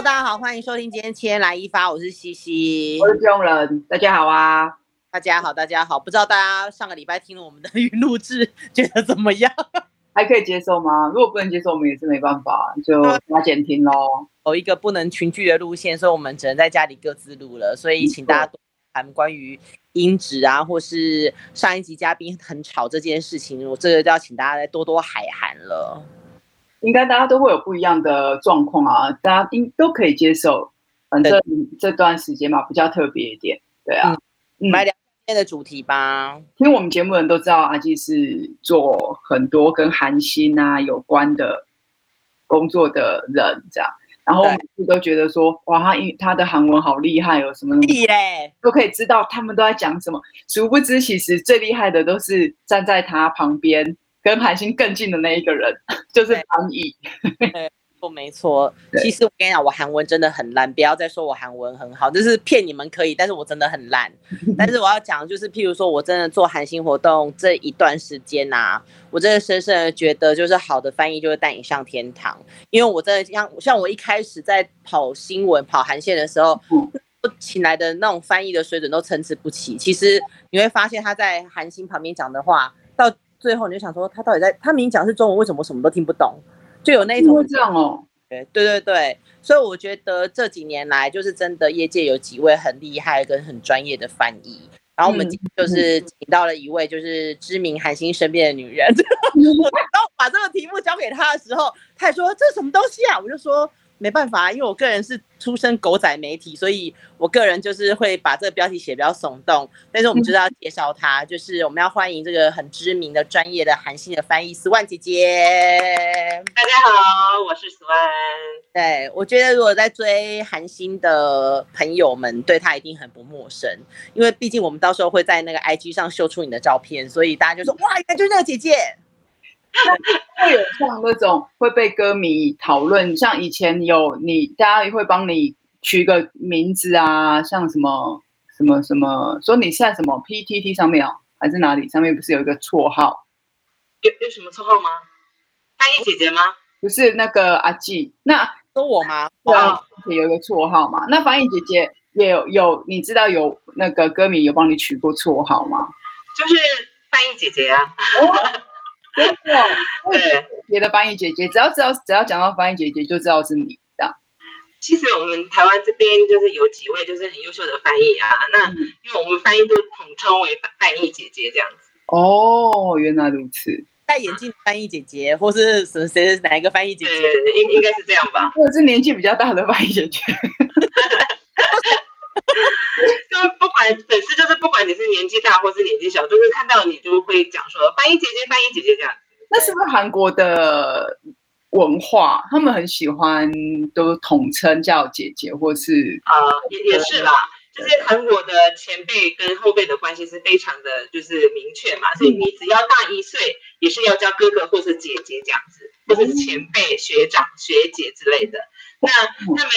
Hello，大家好，欢迎收听今天千来一发，我是西西，我是佣人，大家好啊，大家好，大家好，不知道大家上个礼拜听了我们的云录制，觉得怎么样？还可以接受吗？如果不能接受，我们也是没办法，就 加减听喽。有一个不能群聚的路线，所以我们只能在家里各自录了，所以请大家多谈关于音质啊，或是上一集嘉宾很吵这件事情，我这个就要请大家再多多海涵了。应该大家都会有不一样的状况啊，大家应都可以接受。反正这段时间嘛，比较特别一点。对啊，嗯，来聊今天的主题吧。听我们节目的人都知道，阿基是做很多跟韩星啊有关的工作的人，这样。然后每次都觉得说，哇，他英他的韩文好厉害哦，什么都可以知道他们都在讲什么。殊不知，其实最厉害的都是站在他旁边。跟韩星更近的那一个人就是翻译，对，错没错。其实我跟你讲，我韩文真的很烂，不要再说我韩文很好，就是骗你们可以，但是我真的很烂。但是我要讲，就是譬如说我真的做韩星活动这一段时间呐、啊，我真的深深的觉得，就是好的翻译就会带你上天堂。因为我真的像像我一开始在跑新闻、跑韩线的时候，请来的那种翻译的水准都参差不齐。其实你会发现他在韩星旁边讲的话到。最后你就想说，他到底在？他明明讲是中文，为什么我什么都听不懂？就有那一种这样哦。对对对对，所以我觉得这几年来，就是真的业界有几位很厉害跟很专业的翻译。然后我们今天就是请到了一位就是知名韩星身边的女人。我刚把这个题目交给他的时候，他也说这是什么东西啊？我就说。没办法，因为我个人是出身狗仔媒体，所以我个人就是会把这个标题写比较耸动。但是我们知道要介绍他，就是我们要欢迎这个很知名的专业的韩星的翻译斯万姐姐。大家好，我是斯万。对，我觉得如果在追韩星的朋友们，对他一定很不陌生，因为毕竟我们到时候会在那个 IG 上秀出你的照片，所以大家就说哇，应该就是那个姐姐。会有像那种会被歌迷讨论，像以前有你，大家会帮你取个名字啊，像什么什么什么，说你在什么 PTT 上面哦，还是哪里上面不是有一个绰号？有有什么绰号吗？翻译姐姐吗？不是那个阿季，那说我吗？对啊，有一个绰号嘛。那翻译姐姐也有有，你知道有那个歌迷有帮你取过绰号吗？就是翻译姐姐啊。对，别的翻译姐姐，只要知道只要讲到翻译姐姐，就知道是你这样。其实我们台湾这边就是有几位就是很优秀的翻译啊，那因为我们翻译都统称为翻译姐姐这样子。哦，原来如此。戴眼镜的翻译姐姐，或是什么谁哪一个翻译姐姐？应应该是这样吧？或者是年纪比较大的翻译姐姐。就不管粉丝，就是不管你是年纪大或是年纪小，就是看到你就会讲说翻译姐姐，翻译姐姐这样。那是不是韩国的文化？他们很喜欢都统称叫姐姐，或是啊、呃，也也是啦。就是韩国的前辈跟后辈的关系是非常的，就是明确嘛。所以你只要大一岁，也是要叫哥哥或是姐姐这样子，或者是前辈、学长、学姐之类的。那他们。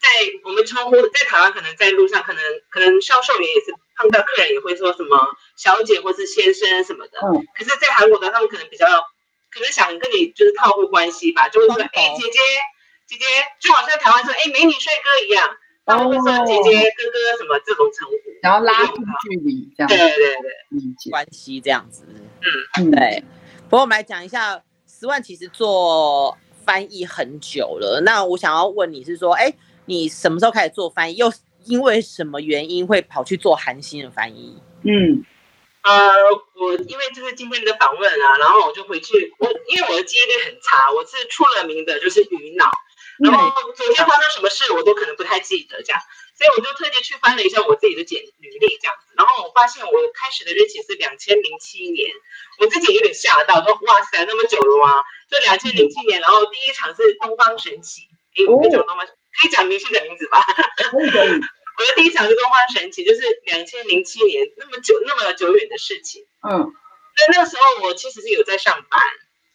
在我们称呼在台湾，可能在路上，可能可能销售员也是碰到客人也会说什么小姐或是先生什么的。嗯。可是，在韩国的他们可能比较，可能想跟你就是套路关系吧，就会说哎、欸、姐姐姐姐，就好像台湾说哎、欸、美女帅哥一样，他们会说姐姐哥哥什么这种称呼，然后拉近距离这样。对对对对，理解关系这样子。嗯，对。不过我们来讲一下，十万其实做翻译很久了。那我想要问你是说，哎、欸。你什么时候开始做翻译？又因为什么原因会跑去做韩星的翻译？嗯，呃，我因为就是今天的访问啊，然后我就回去，我因为我的记忆力很差，我是出了名的就是鱼脑，然后昨天发生什么事我都可能不太记得这样，所以我就特地去翻了一下我自己的简履历这样子，然后我发现我开始的日期是两千零七年，我自己有点吓到，说哇塞那么久了吗？就两千零七年，然后第一场是东方神起，诶，我很久东方。可以讲明星的名字吧？可以可以。我的第一场是东方神起，就是两千零七年那么久那么久远的事情。嗯。那那个时候我其实是有在上班。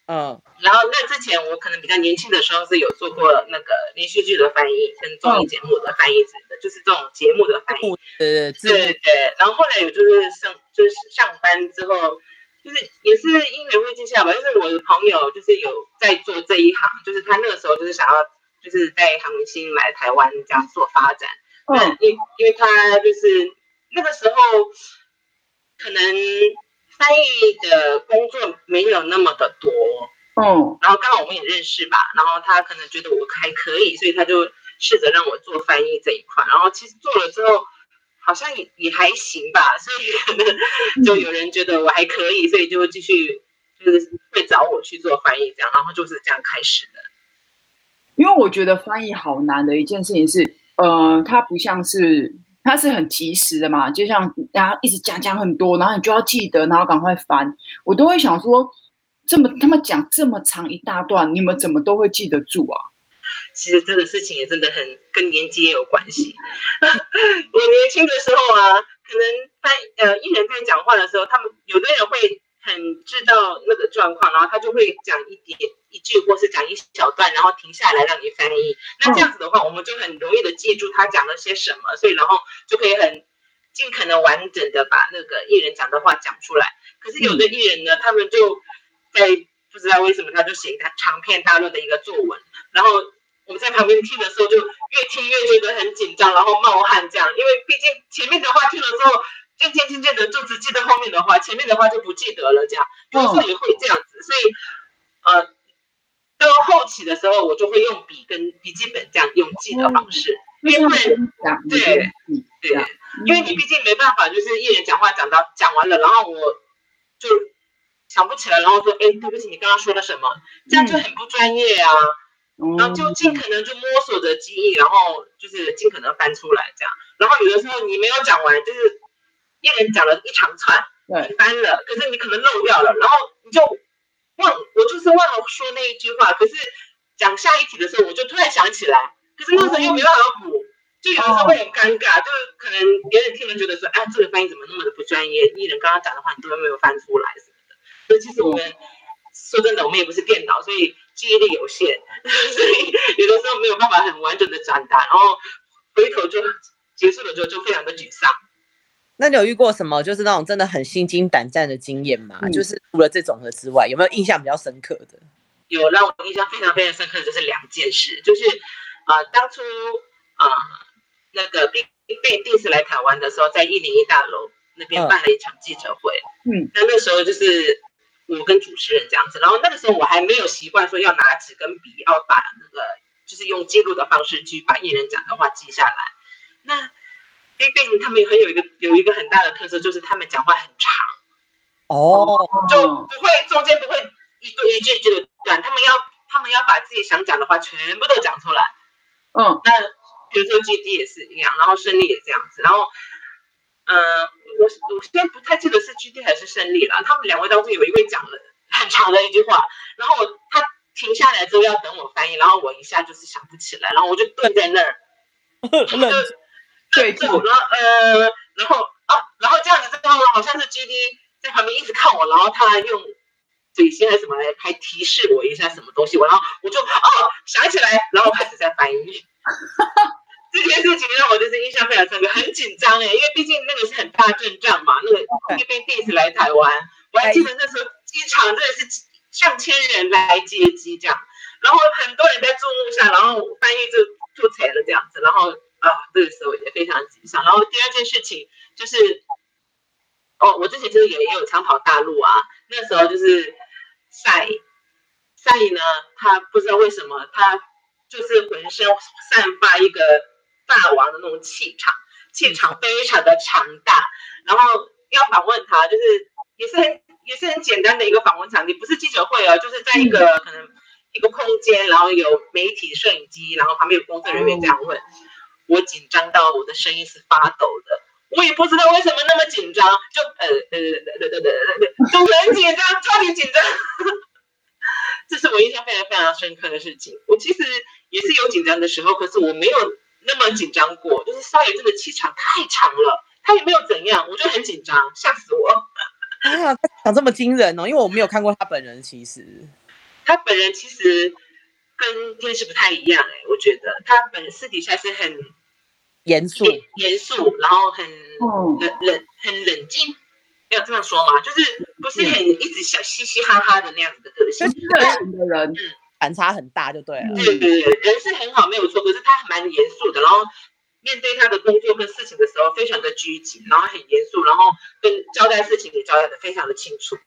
嗯。然后那之前我可能比较年轻的时候是有做过那个连续剧的翻译跟综艺节目的翻译之类的，就是这种节目的翻译。对对对。然后后来有就是上就是上班之后，就是也是因缘际会下吧，就是我的朋友就是有在做这一行，就是他那个时候就是想要。就是带韩文新来台湾这样做发展。嗯，因因为他就是那个时候可能翻译的工作没有那么的多。嗯，然后刚好我们也认识吧，然后他可能觉得我还可以，所以他就试着让我做翻译这一块。然后其实做了之后，好像也也还行吧，所以可能就有人觉得我还可以，所以就会继续就是会找我去做翻译这样，然后就是这样开始的。因为我觉得翻译好难的一件事情是，呃，它不像是它是很及时的嘛，就像大家一直讲讲很多，然后你就要记得，然后赶快翻。我都会想说。这么他们讲这么长一大段，你们怎么都会记得住啊？其实这个事情也真的很跟年纪也有关系。我年轻的时候啊，可能在呃艺人在讲话的时候，他们有的人会很知道那个状况，然后他就会讲一点一句，或是讲一小段，然后停下来让你翻译。那这样子的话，我们就很容易的记住他讲了些什么，所以然后就可以很尽可能完整的把那个艺人讲的话讲出来。可是有的艺人呢，他们就在不知道为什么他就写一个长篇大论的一个作文，然后我们在旁边听的时候就越听越觉得很紧张，然后冒汗这样，因为毕竟前面的话听了之后，渐渐渐渐的就只记得后面的话，前面的话就不记得了这样，有时候也会这样子，所以呃，到后期的时候我就会用笔跟笔记本这样用记的方式，因为对对，因为你毕竟没办法，就是一人讲话讲到讲完了，然后我就。想不起来，然后说，哎，对不起，你刚刚说了什么？这样就很不专业啊。嗯、然后就尽可能就摸索着记忆，然后就是尽可能翻出来这样。然后有的时候你没有讲完，就是一人讲了一长串，你翻了，可是你可能漏掉了，然后你就忘，我就是忘了说那一句话。可是讲下一题的时候，我就突然想起来，可是那时候又没办法补，就有的时候会很尴尬，就是可能别人听了觉得说，哎，这个翻译怎么那么的不专业？艺人刚刚讲的话你都没有翻出来什么的。所以其实我们说真的，我们也不是电脑，所以记忆力有限，所以有的时候没有办法很完整的转达，然后回头就结束了之后就非常的沮丧。那你有遇过什么就是那种真的很心惊胆战的经验吗？嗯、就是除了这种的之外，有没有印象比较深刻的？有让我印象非常非常深刻的就是两件事，就是啊、呃，当初啊、呃、那个被被 Diss 来台湾的时候，在一零一大楼那边办了一场记者会，嗯，那那时候就是。我跟主持人这样子，然后那个时候我还没有习惯说要拿纸跟笔，要把那个就是用记录的方式去把艺人讲的话记下来。那他们很有一个有一个很大的特色，就是他们讲话很长，哦，就不会中间不会一句一句一句的断，他们要他们要把自己想讲的话全部都讲出来。嗯，那比如说 GD 也是一样，然后胜利也这样子，然后。嗯、呃，我我现在不太记得是 GD 还是胜利了。他们两位当中有一位讲了很长的一句话，然后他停下来之后要等我翻译，然后我一下就是想不起来，然后我就蹲在那儿，对，就然后呃，然后啊，然后这样子之后好像是 GD 在旁边一直看我，然后他用嘴型还是什么来还提示我一下什么东西，我然后我就哦想起来，然后开始在翻译。这件事情让我就是印象非常深刻，很紧张哎，因为毕竟那个是很大阵仗嘛，那个那边 Diss 来台湾，我还记得那时候机场真的是上千人来接机这样，然后很多人在注目下，然后翻译就吐槽了这样子，然后啊，这个时候也非常紧张。然后第二件事情就是，哦，我之前就是也也有长跑大陆啊，那时候就是赛赛呢，他不知道为什么他就是浑身散发一个。大王的那种气场，气场非常的强大。然后要访问他，就是也是很也是很简单的一个访问场地，不是记者会哦，就是在一个可能一个空间，然后有媒体摄影机，然后旁边有工作人员这样问。我紧张到我的声音是发抖的，我也不知道为什么那么紧张，就呃呃呃呃呃呃，就很紧张，超级紧张。这是我印象非常非常深刻的事情。我其实也是有紧张的时候，可是我没有。那么紧张过，就是少爷真的气场太强了，他也没有怎样，我就很紧张，吓死我。啊，他讲这么惊人哦，因为我没有看过他本人，其实他本人其实跟电视不太一样哎，我觉得他本人私底下是很严肃、严肃，然后很冷冷很冷静，要这样说吗？就是不是很一直笑嘻嘻哈哈的那样子的个性，对的人。嗯反差很大，就对了。对对对，人是很好，没有错，可是他还蛮严肃的，然后面对他的工作跟事情的时候，非常的拘谨，然后很严肃，然后跟交代事情也交代的非常的清楚。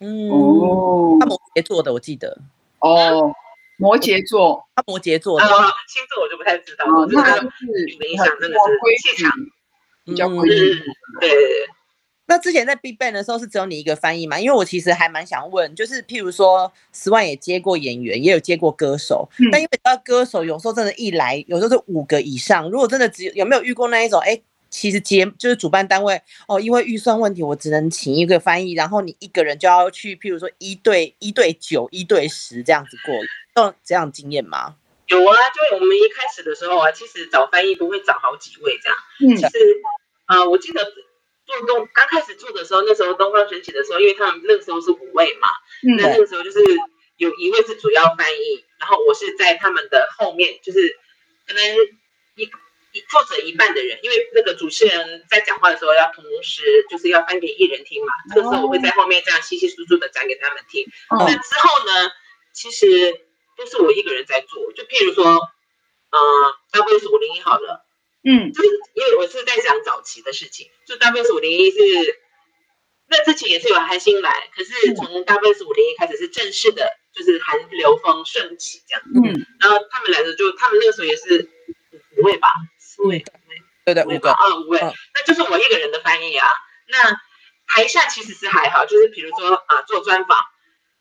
嗯，哦，他摩羯座的，我记得。哦，摩羯座，他摩羯座的。啊，星座我就不太知道，就是他影响真的是气场比较规矩。对对对。那之前在 BigBang 的时候是只有你一个翻译嘛？因为我其实还蛮想问，就是譬如说，Swan 也接过演员，也有接过歌手，嗯、但因为歌手有时候真的，一来有时候是五个以上。如果真的只有有没有遇过那一种？哎，其实节就是主办单位哦，因为预算问题，我只能请一个翻译，然后你一个人就要去，譬如说一对一对九、一对十这样子过，有这样经验吗？有啊，就我们一开始的时候啊，其实找翻译不会找好几位这样，嗯，其实啊、呃，我记得。做东刚开始做的时候，那时候东方神起的时候，因为他们那个时候是五位嘛，嗯、那那个时候就是有一位是主要翻译，然后我是在他们的后面，就是可能一一负责一半的人，因为那个主持人在讲话的时候要同时就是要翻给艺人听嘛，哦、这个时候我会在后面这样稀稀疏疏的讲给他们听。哦、那之后呢，其实都是我一个人在做，就譬如说，呃，大概是五零一好了。嗯，就是因为我是在讲早期的事情，就 WS 五零一是那之前也是有韩星来，可是从 WS 五零一开始是正式的，就是韩流风盛起这样。嗯，然后他们来的就他们那个时候也是五位吧，四位，对对，五个，啊五位，那就是我一个人的翻译啊。那台下其实是还好，就是比如说啊做专访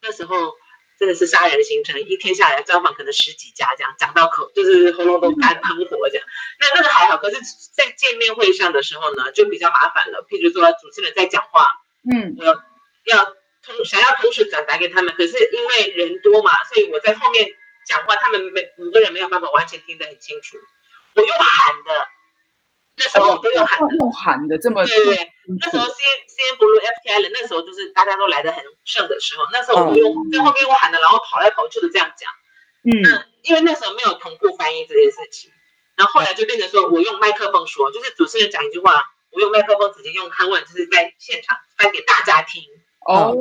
那时候。真的是杀人行程，一天下来专访可能十几家，这样讲到口就是喉咙都干喷火这样。那那个还好，可是，在见面会上的时候呢，就比较麻烦了。譬如说主持人在讲话，嗯，我要同想要同时转达给他们，可是因为人多嘛，所以我在后面讲话，他们每五个人没有办法完全听得很清楚。我用喊的。那时候我都用喊，用喊的这么对对，那时候 C C N Blue F T Island 那时候就是大家都来的很盛的时候，那时候我用在后面我喊的，然后跑来跑去的这样讲。嗯，因为那时候没有同步翻译这件事情，然后后来就变成说我用麦克风说，就是主持人讲一句话，我用麦克风直接用韩文，就是在现场翻给大家听。哦，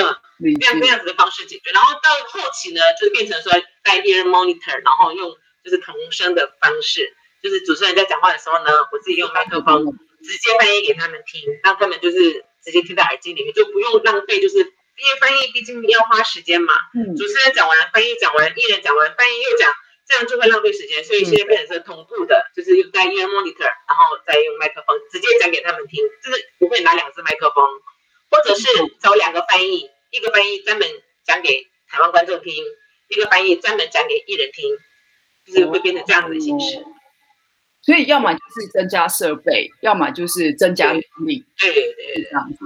嗯，这样这样子的方式解决，然后到后期呢，就是变成说带 ear monitor，然后用就是同声的方式。就是主持人在讲话的时候呢，我自己用麦克风直接翻译给他们听，让他们就是直接听在耳机里面，就不用浪费，就是因为翻译毕竟要花时间嘛。嗯。主持人讲完，翻译讲完，艺人讲完，翻译又讲，这样就会浪费时间，所以现在变成是同步的，就是用在 ear monitor，然后再用麦克风直接讲给他们听，就是不会拿两只麦克风，或者是找两个翻译，一个翻译专门讲给台湾观众听，一个翻译专门讲给艺人听，就是会变成这样子的形式。所以要么就是增加设备，要么就是增加能力，对对对，这样子。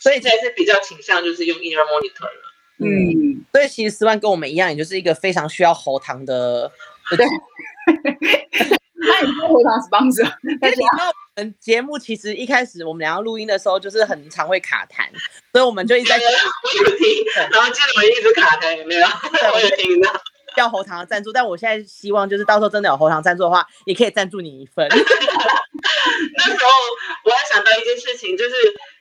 所以才是比较倾向就是用 inner monitor 了。嗯，所以其实 Swan 跟我们一样，也就是一个非常需要喉糖的。对。那你说喉糖 sponsor？但是我们节目其实一开始我们两个录音的时候，就是很常会卡痰，所以我们就一直在。我有听，然后接着我一直卡痰，有没有？我有听到。要喉糖的赞助，但我现在希望就是到时候真的有喉糖赞助的话，也可以赞助你一份。那时候我还想到一件事情，就是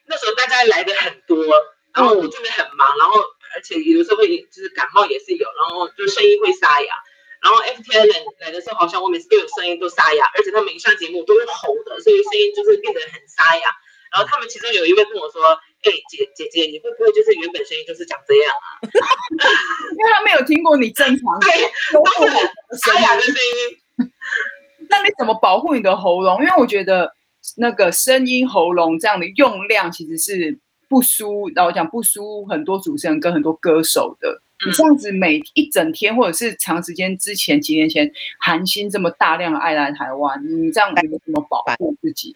那时候大家来的很多，然后我这边很忙，然后而且有的时候会就是感冒也是有，然后就声音会沙哑。然后 FTL 来的时候，好像我每次都有声音都沙哑，而且他们一上节目都是吼的，所以声音就是变得很沙哑。然后他们其中有一位跟我说：“哎，姐姐姐，你会不会就是原本声音就是长这样啊？” 因为他没有听过你正常 对，都是沙哑的声音。那你怎么保护你的喉咙？因为我觉得那个声音喉咙这样的用量其实是不输，然后讲不输很多主持人跟很多歌手的。你这样子每一整天或者是长时间之前几年前，韩星这么大量的爱来台湾，你这样你怎么保护自己？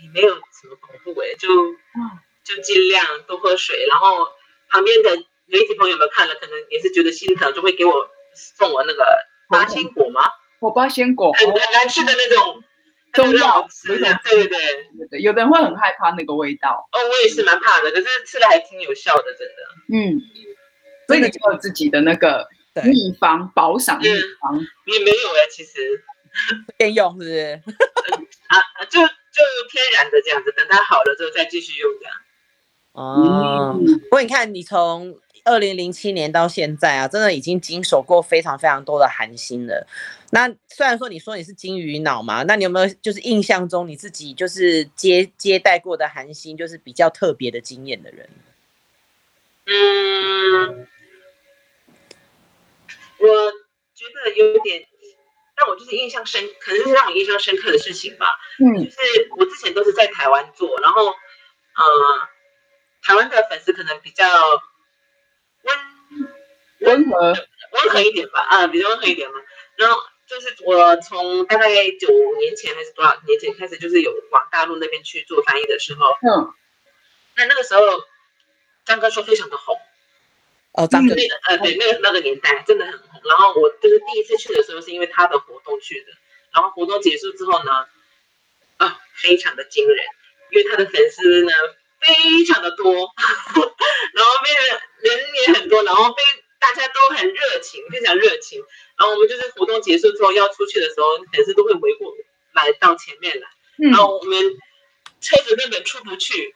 你没有什么保护诶，就就尽量多喝水，然后旁边的媒体朋友们看了，可能也是觉得心疼，就会给我送我那个八仙果吗？我八仙果很很难吃的那种中药，对对对对对，有的人会很害怕那个味道。哦，我也是蛮怕的，可是吃了还挺有效的，真的。嗯，所以你就有自己的那个秘方，保赏秘方也没有哎，其实 先用是不是？啊，就。就天然的这样子，等它好了之后再继续用这样。哦，不过你看，你从二零零七年到现在啊，真的已经经手过非常非常多的韩星了。那虽然说你说你是金鱼脑嘛，那你有没有就是印象中你自己就是接接待过的韩星，就是比较特别的经验的人？嗯，我觉得有点让我就是印象深，可能是让我印象深刻的事情吧。嗯，就是我之前都是在台湾做，然后呃，台湾的粉丝可能比较温温和。温和一点吧，啊，比较温和一点嘛，然后。就是我从大概九年前还是多少年前开始，就是有往大陆那边去做翻译的时候，嗯，那那个时候张哥说非常的红，哦，张哥，呃，对，那个那个年代真的很红。然后我就是第一次去的时候，是因为他的活动去的，然后活动结束之后呢，啊，非常的惊人，因为他的粉丝呢非常的多，然后变得人也很多，然后非。大家都很热情，非常热情。然后我们就是活动结束之后要出去的时候，粉丝都会围过来到前面来。然后我们车子根本出不去，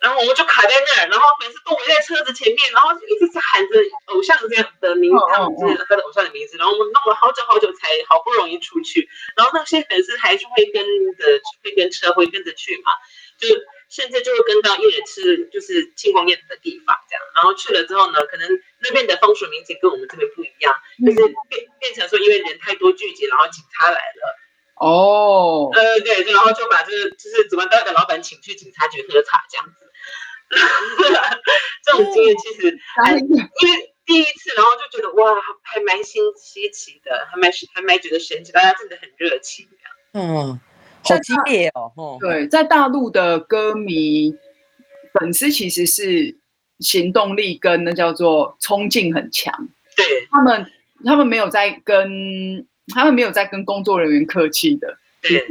然后我们就卡在那儿，然后粉丝都围在车子前面，然后一直是喊着偶像这样的名字，他们就是他的偶像的名字。然后我们弄了好久好久才好不容易出去。然后那些粉丝还是会跟着，会跟车会跟着去嘛，就。甚至就会跟到艺人吃就是庆功宴的地方，这样，然后去了之后呢，可能那边的风俗民情跟我们这边不一样，就是变变成说因为人太多聚集，然后警察来了。哦，呃，对，然后就把这个就是怎么带的老板请去警察局喝茶这样子。这种经验其实还因为第一次，然后就觉得哇，还蛮新稀奇的，还蛮还蛮觉得神奇，大家真的很热情这样。嗯。好激烈哦！对，在大陆的歌迷粉丝其实是行动力跟那叫做冲劲很强。对，他们，他们没有在跟他们没有在跟工作人员客气的。对，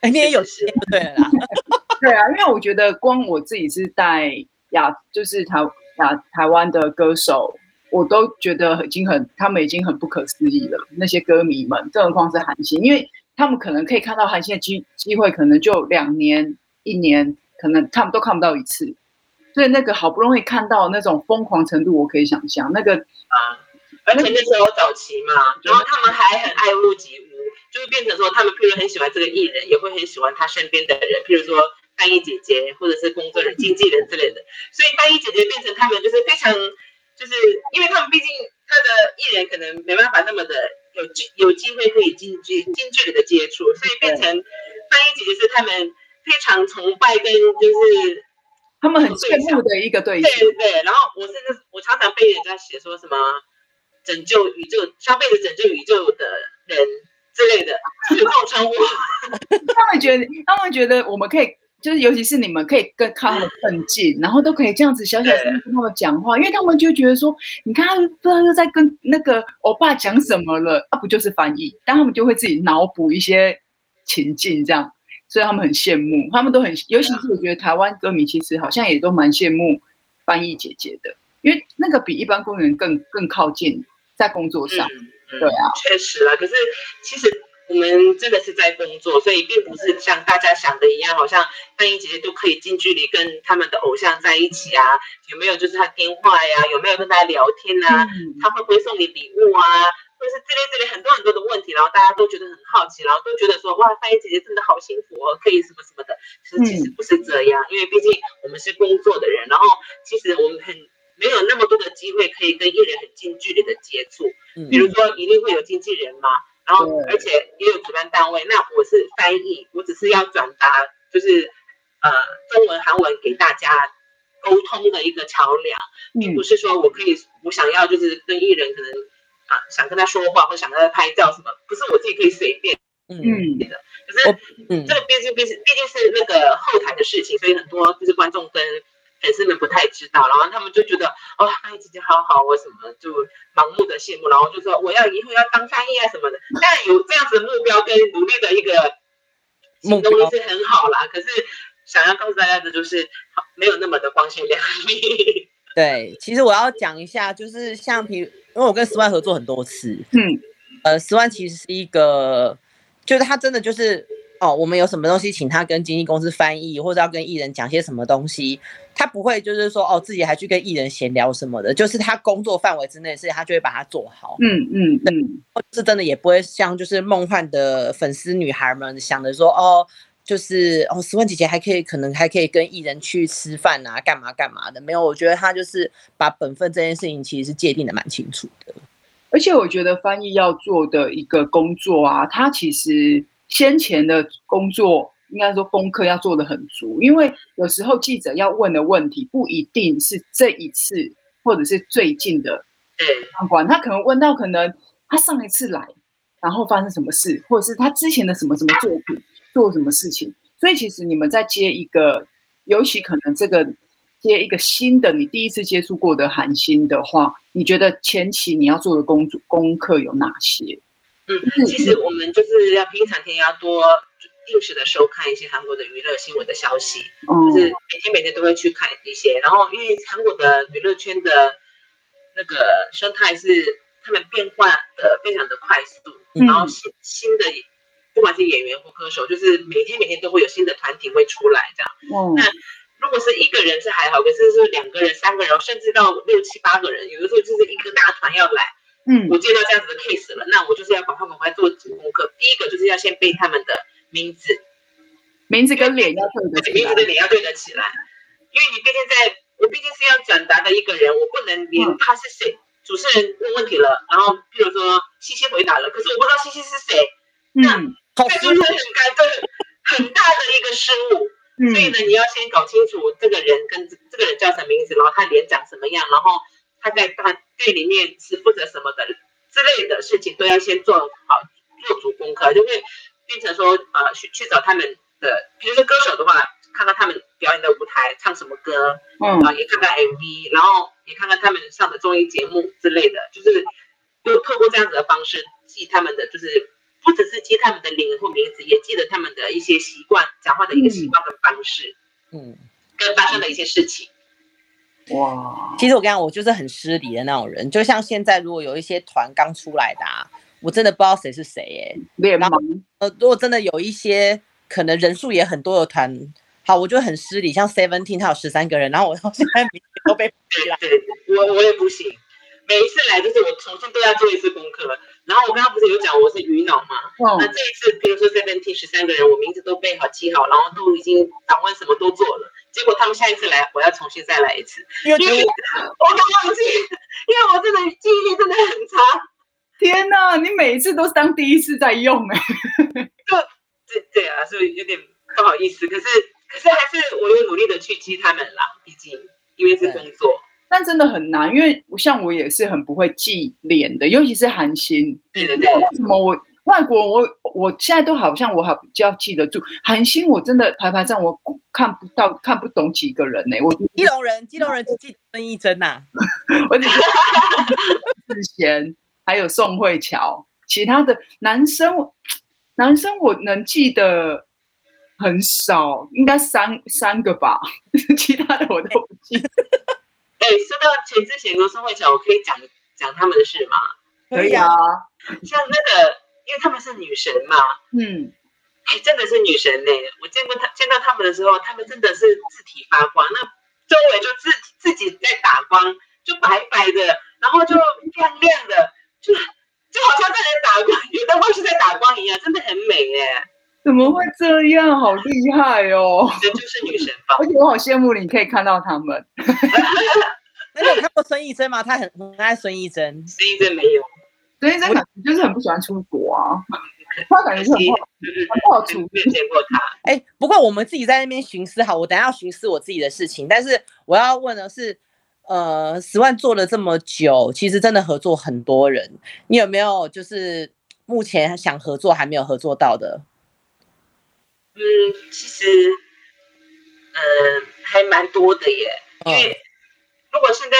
哎，你也有时间对了。对啊，因为我觉得光我自己是带亚，就是台亚台湾的歌手，我都觉得已经很，他们已经很不可思议了。那些歌迷们，更何况是韩星，因为。他们可能可以看到韩星的机机会，可能就两年、一年，可能他们都看不到一次。所以那个好不容易看到那种疯狂程度，我可以想象那个啊，而且那时候早期嘛，然后他们还很爱屋及乌，就会变成说他们譬如很喜欢这个艺人，也会很喜欢他身边的人，譬如说翻译姐姐或者是工作人员、经纪人之类的。所以翻译姐姐变成他们就是非常，就是因为他们毕竟他的艺人可能没办法那么的。有机有机会可以近距近距离的接触，所以变成翻译姐姐是他们非常崇拜跟就是他们很羡慕的一个对象。对对，然后我甚至我常常被人家写说什么拯救宇宙、消费者拯救宇宙的人之类的，就是这种称呼。他们觉得，他们觉得我们可以。就是，尤其是你们可以跟他们更近，然后都可以这样子小小声跟他们讲话，因为他们就觉得说，你看他不知道又在跟那个欧巴讲什么了，那、啊、不就是翻译？但他们就会自己脑补一些情境，这样，所以他们很羡慕，他们都很，尤其是我觉得台湾歌迷其实好像也都蛮羡慕翻译姐姐的，因为那个比一般工人更更靠近在工作上，嗯、对啊，确实啊，可是其实。我们真的是在工作，所以并不是像大家想的一样，好像翻译姐姐都可以近距离跟他们的偶像在一起啊。有没有就是他电话呀？有没有跟他聊天啊？他会不会送你礼物啊？或者是之类之类很多很多的问题，然后大家都觉得很好奇，然后都觉得说哇，翻译姐姐真的好幸福哦，可以什么什么的。其实其实不是这样，因为毕竟我们是工作的人，然后其实我们很没有那么多的机会可以跟艺人很近距离的接触。比如说一定会有经纪人嘛。然后，而且也有主办单位。那我是翻译，我只是要转达，就是呃中文、韩文给大家沟通的一个桥梁，并不是说我可以，我想要就是跟艺人可能啊想跟他说话或想跟他拍照什么，不是我自己可以随便嗯的。可是嗯，这个毕竟毕竟毕竟是那个后台的事情，所以很多就是观众跟。粉丝们不太知道，然后他们就觉得哦，翻译姐姐好好，我什么就盲目的羡慕，然后就说我要以后要当翻译啊什么的。但有这样子的目标跟努力的一个行动力是很好啦。可是想要告诉大家的就是，没有那么的光鲜亮丽。对，其实我要讲一下，就是像比如，因为我跟十万合作很多次，嗯，呃，十万其实是一个，就是他真的就是哦，我们有什么东西，请他跟经纪公司翻译，或者要跟艺人讲些什么东西，他不会就是说哦，自己还去跟艺人闲聊什么的，就是他工作范围之内的事情，他就会把它做好。嗯嗯嗯，是真的也不会像就是梦幻的粉丝女孩们想的说哦，就是哦，十万姐姐还可以，可能还可以跟艺人去吃饭啊，干嘛干嘛的，没有，我觉得他就是把本分这件事情其实是界定的蛮清楚的。而且我觉得翻译要做的一个工作啊，他其实。先前的工作应该说功课要做的很足，因为有时候记者要问的问题不一定是这一次或者是最近的相关，他可能问到可能他上一次来，然后发生什么事，或者是他之前的什么什么作品做什么事情，所以其实你们在接一个，尤其可能这个接一个新的你第一次接触过的韩星的话，你觉得前期你要做的工作功课有哪些？嗯，其实我们就是要平常天要多定时的收看一些韩国的娱乐新闻的消息，就是每天每天都会去看一些。然后因为韩国的娱乐圈的那个生态是他们变化的非常的快速，然后新新的不管是演员或歌手，就是每天每天都会有新的团体会出来这样。那如果是一个人是还好，可是是两个人、三个人，甚至到六七八个人，有的时候就是一个大团要来。嗯，我接到这样子的 case 了，那我就是要赶快赶快做功课。第一个就是要先背他们的名字，名字跟脸要对得起来，名字跟脸要对得起来。因为你毕竟在，我毕竟是要转达的一个人，我不能连他是谁，嗯、主持人问问题了，然后譬如说西西回答了，可是我不知道西西是谁，嗯、那这就是很尴尬，很大的一个失误。嗯、所以呢，你要先搞清楚这个人跟这个人叫什么名字，然后他脸长什么样，然后。他在团队里面是负责什么的之类的事情，都要先做好做足功课，就会变成说，呃，去去找他们的，比如说歌手的话，看看他们表演的舞台，唱什么歌，嗯，啊，也看看 MV，然后也看看他们上的综艺节目之类的，就是就透过这样子的方式记他们的，就是不只是记他们的脸或名字，也记得他们的一些习惯，讲话的一个习惯跟方式，嗯，跟发生的一些事情。哇，其实我跟你讲，我就是很失礼的那种人。就像现在，如果有一些团刚出来的啊，我真的不知道谁是谁耶、欸。然后呃，如果真的有一些可能人数也很多的团，好，我就很失礼。像 Seventeen，他有十三个人，然后我到现在名字都被批了。对，我我也不行。每一次来就是我重新都要做一次功课。然后我刚刚不是有讲我是鱼脑吗？哦、那这一次，比如说 Seventeen 十三个人，我名字都背好记好，然后都已经访问什么都做了。结果他们下一次来，我要重新再来一次，因为我都忘记，因为我真的记忆力真的很差。天哪，你每一次都是当第一次在用哎，就对对啊，所以有点不好意思。可是可是还是我有努力的去激他们啦，毕竟因为是工作。但真的很难，因为像我也是很不会记脸的，尤其是韩星。对对对。为什么我？外国我我现在都好像我好比较记得住韩星，我真的排排站我看不到看不懂几个人呢、欸。我 基隆人，基隆人只记得孙艺珍呐，我只记得智贤还有宋慧乔，其他的男生男生我能记得很少，应该三三个吧，其他的我都不记得。哎、欸，说到钱智贤和宋慧乔，我可以讲讲他们的事吗？可以啊，像那个。因为他们是女神嘛，嗯，哎，真的是女神呢。我见过她，见到他们的时候，他们真的是字体发光，那周围就自自己在打光，就白白的，然后就亮亮的，就就好像在打光，有的话是在打光一样，真的很美耶。怎么会这样？好厉害哦！这就是女神吧？而且我好羡慕你，可以看到他们。那你有看过孙艺珍吗？他很很爱孙艺珍。孙艺珍没有。所以真的就是很不喜欢出国啊，他感觉是很不好，很不好出。没见过他。哎，不过我们自己在那边寻思，好，我等下要寻思我自己的事情。但是我要问的是，呃，十万做了这么久，其实真的合作很多人，你有没有就是目前想合作还没有合作到的？嗯，其实，嗯、呃，还蛮多的耶。因为如果现在。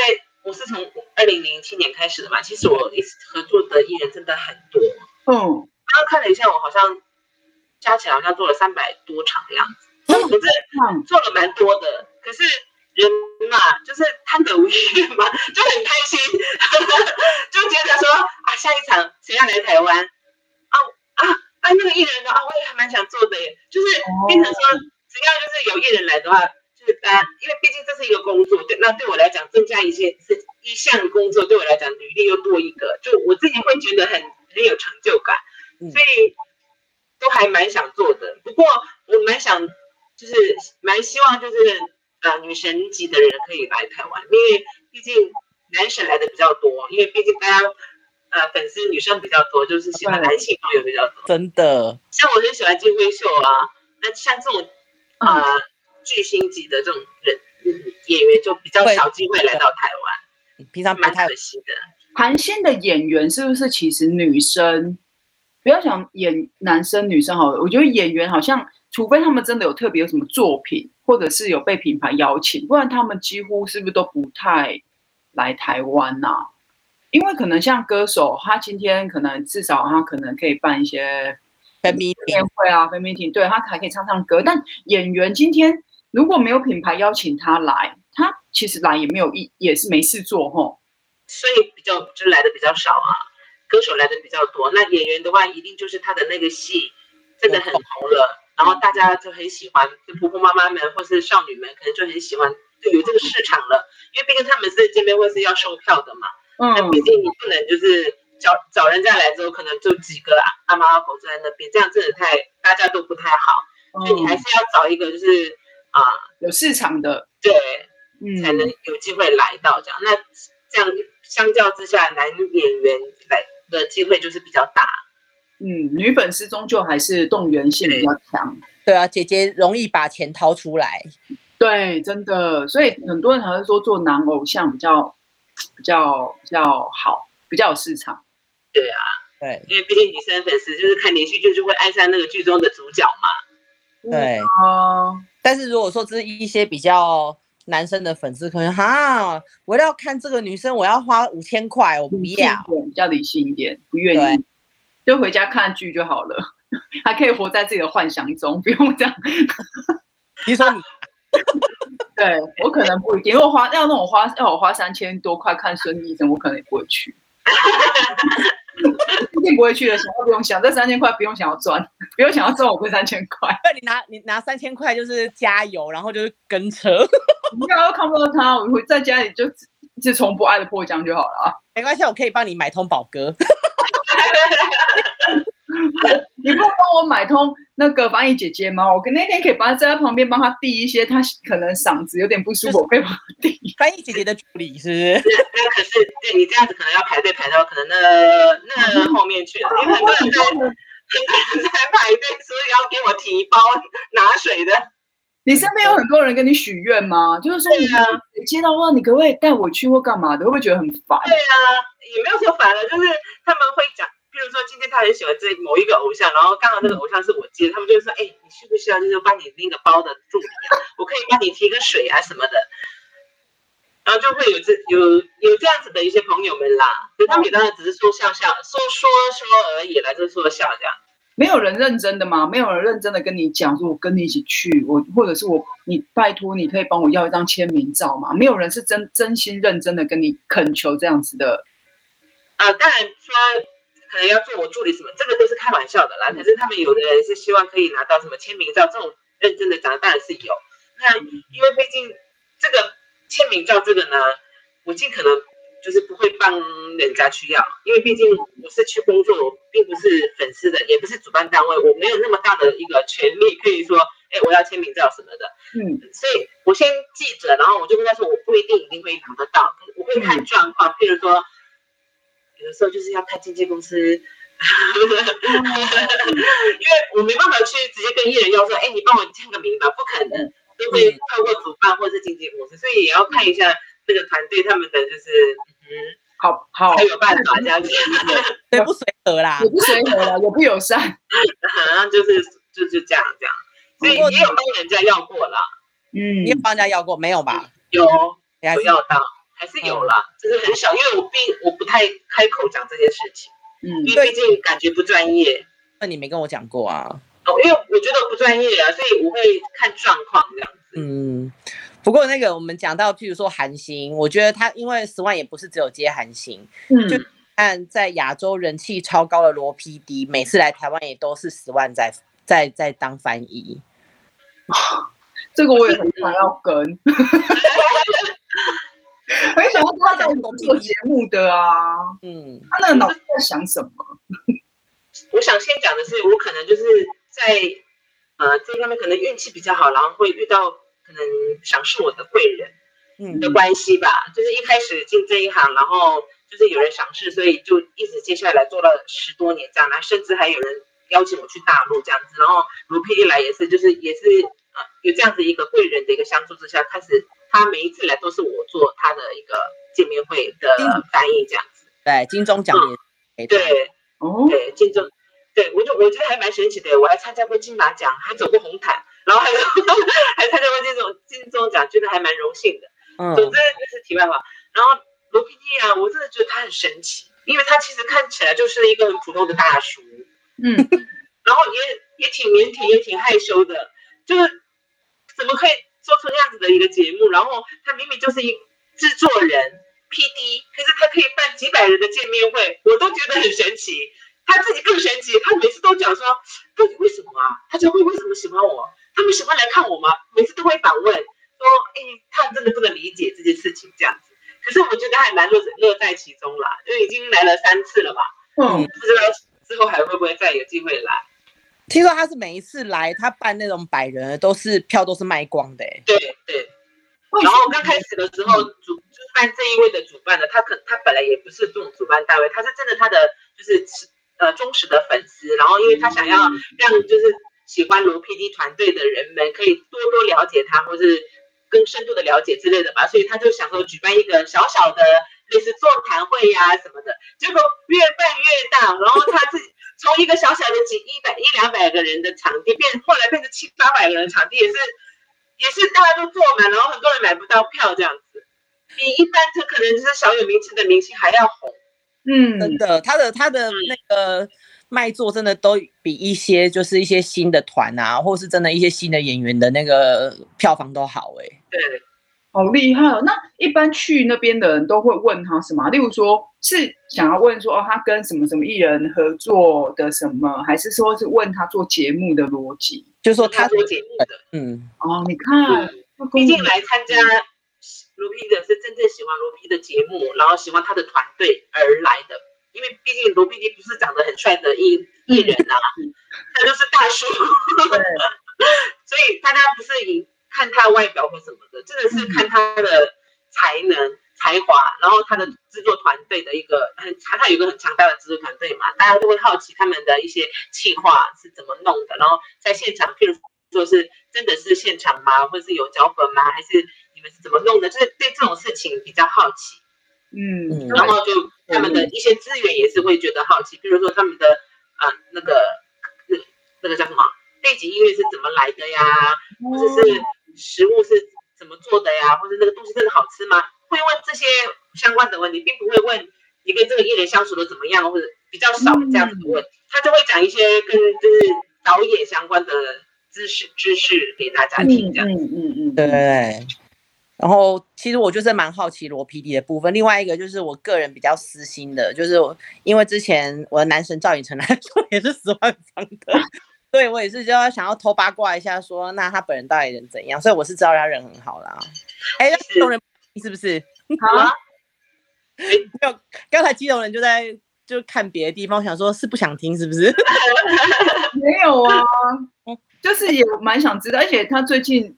我是从二零零七年开始的嘛，其实我一直合作的艺人真的很多。嗯，刚刚看了一下，我好像加起来好像做了三百多场的样子，可是做了蛮多的。可是人嘛，就是贪得无厌嘛，就很开心，就觉得说啊，下一场谁要来台湾？啊啊，啊啊，那个艺人呢啊，我也还蛮想做的耶，就是变成说，只要就是有艺人来的话，就是大家，因为毕竟这是一个工作，对，那对我来讲增加一些是一项工作，对我来讲履历又多一个，就我自己会觉得很很有成就感，所以都还蛮想做的。不过我蛮想，就是蛮希望就是呃女神级的人可以来台湾，因为毕竟男神来的比较多，因为毕竟大家。呃，粉丝女生比较多，就是喜欢男性朋友比较多。真的，像我很喜欢金辉秀啊，那像这种呃巨星级的这种人演员，就比较少机会来到台湾。平常蛮可惜的。韩星的演员是不是其实女生不要想演男生女生好了？我觉得演员好像，除非他们真的有特别有什么作品，或者是有被品牌邀请，不然他们几乎是不是都不太来台湾呐、啊？因为可能像歌手，他今天可能至少他可能可以办一些 fan meeting 会啊 fan meeting，对，他还可以唱唱歌。但演员今天如果没有品牌邀请他来，他其实来也没有意，也是没事做吼。所以比较就来的比较少啊，歌手来的比较多。那演员的话，一定就是他的那个戏真的很红了，然后大家就很喜欢，就婆婆妈妈们或是少女们可能就很喜欢，就有这个市场了。因为毕竟他们是见面会是要售票的嘛。嗯，那毕竟你不能就是找找人家来之后，可能就几个阿妈阿婆在那边，这样真的太大家都不太好，嗯、所以你还是要找一个就是啊有市场的，对，嗯，才能有机会来到这样。那这样相较之下，男演员来的机会就是比较大。嗯，女粉丝终究还是动员性比较强。对啊，姐姐容易把钱掏出来。对，真的，所以很多人还是说做男偶像比较。比较比较好，比较有市场。对啊，对，因为毕竟女生粉丝就是看连续剧就会爱上那个剧中的主角嘛。对啊，但是如果说这是一些比较男生的粉丝，可能哈，我要看这个女生，我要花五千块，我不要，比较理性一点，不愿意，就回家看剧就好了，还可以活在自己的幻想中，不用这样。你说你。对，我可能不一定，因为我花要那种花要我花三千多块看孙医生，我可能也不会去，一定不会去的。想都不用想，这三千块不用想要赚，不用想要赚我这三千块。那你拿你拿三千块就是加油，然后就是跟车，你刚刚看不到他，我会在家里就一直重播《爱的迫降》就好了啊。没关系，我可以帮你买通宝哥。你不帮我买通那个翻译姐姐吗？我那天可以帮他在她旁边帮她递一些，她可能嗓子有点不舒服，我可以帮他递翻译姐姐的助理，是不是？那可是对你这样子可能要排队排到可能那那后面去了，因为很多人在很多人在排队，所以要给我提包拿水的。你身边有很多人跟你许愿吗？就是说你接到话，你可不可以带我去或干嘛的？会不会觉得很烦？对啊，也没有说烦了，就是他们会讲。比如说今天他很喜欢这某一个偶像，然后刚好那个偶像是我接，他们就说：“哎，你需不需要就是帮你那个包的助理啊？我可以帮你提个水啊什么的。”然后就会有这有有这样子的一些朋友们啦，所以他们也当然只是说笑笑，说说说而已啦，就是说笑这样。没有人认真的吗？没有人认真的跟你讲说，我跟你一起去，我或者是我，你拜托你可以帮我要一张签名照吗？没有人是真真心认真的跟你恳求这样子的。啊，当然说。可能要做我助理什么，这个都是开玩笑的啦。可是他们有的人是希望可以拿到什么签名照，这种认真的讲当然是有。那因为毕竟这个签名照这个呢，我尽可能就是不会帮人家去要，因为毕竟我是去工作，我并不是粉丝的，也不是主办单位，我没有那么大的一个权利可以说，哎，我要签名照什么的。嗯，所以我先记着，然后我就跟他说，我不一定一定会拿得到，我会看状况，譬如说。有的时候就是要看经纪公司，因为我没办法去直接跟艺人要说，哎，你帮我签个名吧，不可能，都会透过主办或是经纪公司，所以也要看一下这个团队他们的就是，嗯，好好才有办法这样子，对，不随和啦，也不随和啦，也不友善，好像就是就是这样这样，所以也有帮人家要过了，嗯，你有帮人家要过没有吧？有，有要到。还是有啦，只是很少，因为我并我不太开口讲这件事情，嗯，因为毕竟感觉不专业。那你没跟我讲过啊？哦，因为我觉得不专业啊，所以我会看状况这样子。嗯，不过那个我们讲到，譬如说韩星，我觉得他因为 Swan 也不是只有接韩星，嗯，就看在亚洲人气超高的罗 PD，每次来台湾也都是十万在在在当翻译。这个我也很想要跟，很想要他在做节目的啊。嗯，他那个脑子在想什么？我想先讲的是，我可能就是在呃这方面可能运气比较好，然后会遇到可能赏识我的贵人。嗯的关系吧，就是一开始进这一行，然后就是有人赏识，所以就一直接下来做了十多年这样，那甚至还有人邀请我去大陆这样子，然后罗 PD 来也是，就是也是呃有这样子一个贵人的一个相助之下，开始他每一次来都是我做他的一个见面会的翻译这样子。对，金钟奖也对，哦，对金钟，对我就我觉得还蛮神奇的，我还参加过金马奖，还走过红毯，然后还 还参加过这种金钟奖，觉得还蛮荣幸的。嗯，总之就是题外话。然后罗 PD 啊，我真的觉得他很神奇，因为他其实看起来就是一个很普通的大叔，嗯，然后也也挺腼腆，也挺害羞的，就是怎么可以做出那样子的一个节目？然后他明明就是一制作人 PD，可是他可以办几百人的见面会，我都觉得很神奇。他自己更神奇，他每次都讲说，到底为什么啊？他就会为什么喜欢我？他们喜欢来看我吗？每次都会反问。说，哎，他真的不能理解这件事情这样子，可是我觉得还蛮乐乐在其中啦，因为已经来了三次了吧，嗯，不知道之后还会不会再有机会来。听说他是每一次来，他办那种百人都是票都是卖光的，对对。然后刚开始的时候，主办这一位的主办的，他可他本来也不是这种主办单位，他是真的他的就是呃忠实的粉丝，然后因为他想要让就是喜欢罗 PD 团队的人们可以多多了解他，或是。更深度的了解之类的吧，所以他就想说举办一个小小的类似座谈会呀、什么的，结果越办越大，然后他自己从一个小小的几一百一两百个人的场地变，后来变成七八百个人的场地，也是也是大家都坐满，然后很多人买不到票这样子，比一般就可能就是小有名气的明星还要红。嗯，真的，他的他的那个。嗯卖座真的都比一些就是一些新的团啊，或是真的一些新的演员的那个票房都好哎、欸。对，好厉害哦！那一般去那边的人都会问他什么？例如说是想要问说哦，他跟什么什么艺人合作的什么，还是说是问他做节目的逻辑？就是说他做节目的，嗯，哦，你看，毕竟来参加罗 PD 的是真正喜欢罗 PD 的节目，然后喜欢他的团队而来的。因为毕竟罗 PD 不是长得很帅的艺艺人啊，他就是大叔，所以大家不是以看他外表或什么的，真的是看他的才能、才华，然后他的制作团队的一个很强，他有一个很强大的制作团队嘛，大家都会好奇他们的一些企划是怎么弄的，然后在现场，譬如说是真的是现场吗，或者是有脚本吗，还是你们是怎么弄的？就是对这种事情比较好奇。嗯，然后就他们的一些资源也是会觉得好奇，比如说他们的啊那个那那个叫什么？背景音乐是怎么来的呀，或者是食物是怎么做的呀，或者那个东西真的好吃吗？会问这些相关的问题，并不会问你跟这个艺人相处的怎么样，或者比较少这样子的问题，他就会讲一些跟就是导演相关的知识知识给大家听，这样子，嗯嗯嗯，对。然后其实我就是蛮好奇罗 PD 的部分，另外一个就是我个人比较私心的，就是因为之前我的男神赵寅成来说也是十万方的，对我也是就要想要偷八卦一下说，说那他本人到底人怎样？所以我是知道他人很好啦。哎，激动人是不是？好啊。没有，刚才激动人就在就看别的地方，想说是不想听是不是？没有啊，就是也蛮想知道，而且他最近。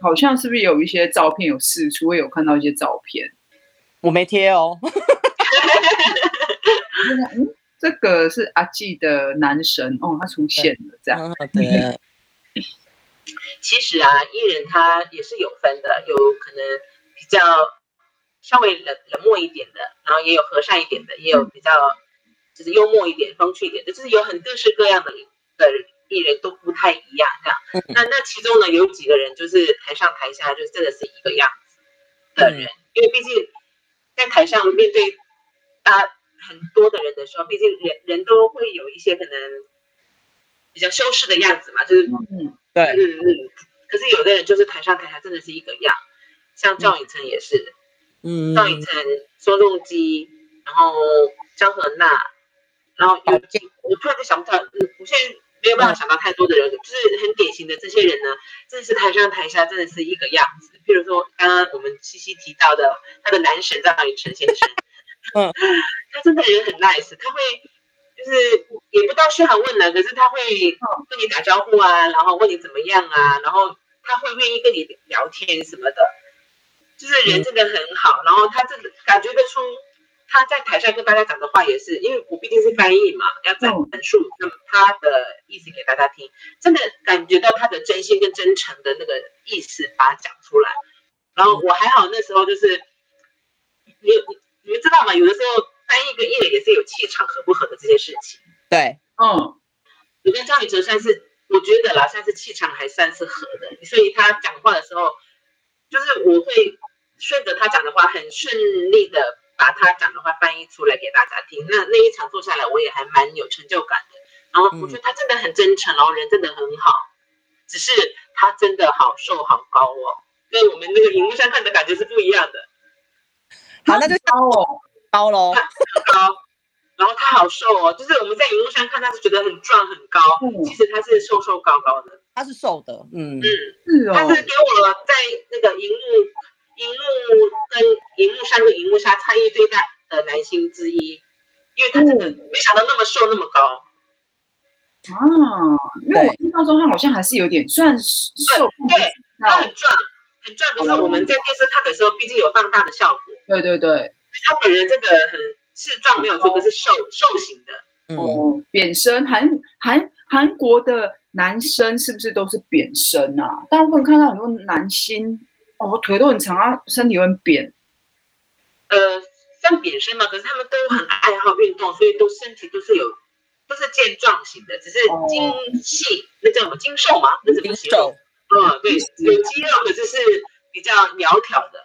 好像是不是有一些照片有释出？我有看到一些照片，我没贴哦。嗯，这个是阿纪的男神哦，他出现了，这样。对。其实啊，艺人他也是有分的，有可能比较稍微冷冷漠一点的，然后也有和善一点的，也有比较就是幽默一点、风趣一点的，就是有很各式各样的的。艺人都不太一样，这样。那那其中呢，有几个人就是台上台下就真的是一个样子的人，因为毕竟在台上面对啊很多的人的时候，毕竟人人都会有一些可能比较修饰的样子嘛，就是嗯对嗯嗯。可是有的人就是台上台下真的是一个样，像赵寅成也是，嗯，赵寅成、宋仲基，然后张和娜，然后有我突然就想不到，嗯，我现在没有办法想到太多的人，就是很典型的这些人呢，真的是台上台下真的是一个样子。比如说刚刚我们西西提到的他的男神张雨晨先生，嗯，他真的人很 nice，他会就是也不到嘘寒问暖，可是他会跟你打招呼啊，然后问你怎么样啊，然后他会愿意跟你聊天什么的，就是人真的很好，然后他真的感觉得出。他在台上跟大家讲的话也是，因为我毕竟是翻译嘛，要再陈述那么他的意思给大家听，真的感觉到他的真心跟真诚的那个意思，把它讲出来。然后我还好，那时候就是你你你们知道吗？有的时候翻译跟艺人也是有气场合不合的这些事情。对，嗯，我跟张雨哲算是我觉得啦，算是气场还算是合的，所以他讲话的时候，就是我会顺着他讲的话，很顺利的。把他讲的话翻译出来给大家听，那那一场做下来，我也还蛮有成就感的。然后我觉得他真的很真诚，然后人真的很好，只是他真的好瘦好高哦，跟我们那个荧幕上看的感觉是不一样的。好，那就高哦，高喽，高。然后他好瘦哦，就是我们在荧幕上看他是觉得很壮很高，其实他是瘦瘦高高的。他是瘦的，嗯嗯，是哦。他是给我在那个荧幕。荧幕跟荧幕上跟荧幕下差异最大的男星之一，因为他真的没想到那么瘦那么高。啊，因为我印象中他好像还是有点算瘦，对，他很壮，很壮。可是我们在电视看的时候，毕竟有放大的效果。对对对，他本人真的很是壮，没有错，可是瘦瘦型的。哦，扁身，韩韩韩国的男生是不是都是扁身啊？大部分看到很多男星。我、哦、腿都很长啊，身体又很扁，呃，像扁身嘛，可是他们都很爱好运动，所以都身体都是有，都是健壮型的，只是精细，哦、那叫什么精瘦吗？那怎么形容？嗯，对，有肌肉，可是是比较苗条的。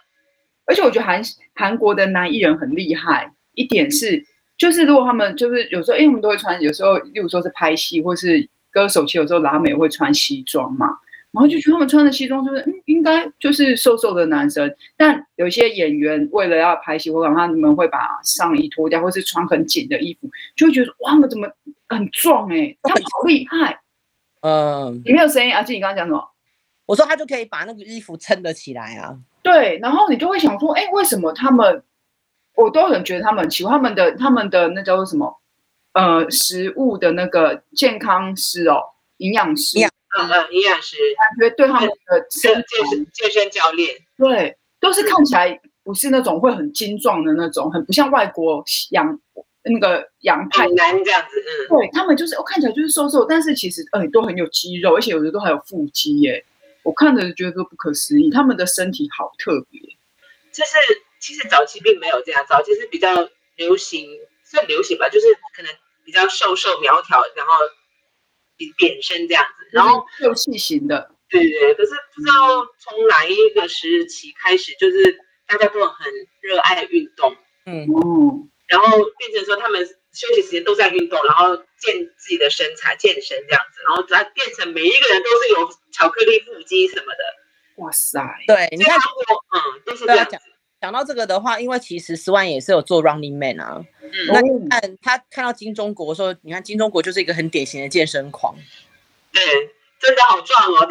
而且我觉得韩韩国的男艺人很厉害，一点是，就是如果他们就是有时候，因为他们都会穿，有时候，例如说是拍戏或是歌手，其实有时候拉美会穿西装嘛。然后就觉得他们穿的西装就是，嗯，应该就是瘦瘦的男生。但有些演员为了要拍戏，或者他们会把上衣脱掉，或是穿很紧的衣服，就会觉得哇，他们怎么很壮哎、欸，他们好厉害。嗯，你没有声音，阿静，你刚刚讲什么？我说他就可以把那个衣服撑得起来啊。对，然后你就会想说，哎，为什么他们？我都很觉得他们喜欢他们的他们的那叫做什么？呃，食物的那个健康师哦，营养师。嗯嗯，营养师感觉对他们的身健身健身教练，对，都是看起来不是那种会很精壮的那种，很不像外国洋那个洋派男这样子，嗯，对他们就是我看起来就是瘦瘦，但是其实呃都很有肌肉，而且有的都还有腹肌耶，我看着觉得不可思议，他们的身体好特别。就是其实早期并没有这样，早期是比较流行，算流行吧，就是可能比较瘦瘦苗条，然后。扁身这样子，然后又细型的，对对。可是不知道从哪一个时期开始，就是大家都很热爱运动，嗯嗯，然后变成说他们休息时间都在运动，然后健自己的身材、健身这样子，然后再变成每一个人都是有巧克力腹肌什么的。哇塞，对，你看，嗯，都是这样子。讲到这个的话，因为其实 Swan 也是有做 Running Man 啊。嗯、那你看他看到金钟国说，你看金钟国就是一个很典型的健身狂。对，真的好壮哦！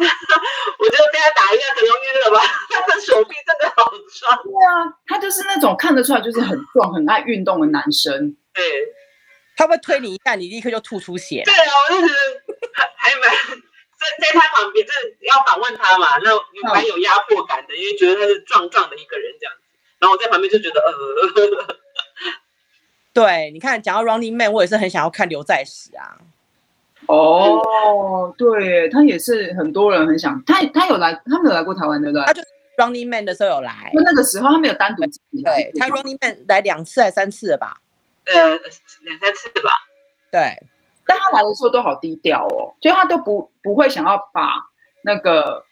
我觉得被他打一下可能晕了吧？他的手臂真的好壮。对啊，他就是那种看得出来就是很壮、很爱运动的男生。对，他会推你一下，你立刻就吐出血。对啊，我就是还还蛮在在他旁边，就是要访问他嘛，那蛮有压迫感的，嗯、因为觉得他是壮壮的一个人这样子。然后我在旁边就觉得，呃，对，你看，讲到 Running Man，我也是很想要看刘在石啊。哦，对，他也是很多人很想，他他有来，他没有来过台湾，对不对？他就 Running Man 的时候有来，那那个时候他没有单独对，他 Running Man 来两次还三次了吧？呃，两三次吧。对，但他来的时候都好低调哦，就他都不不会想要把那个。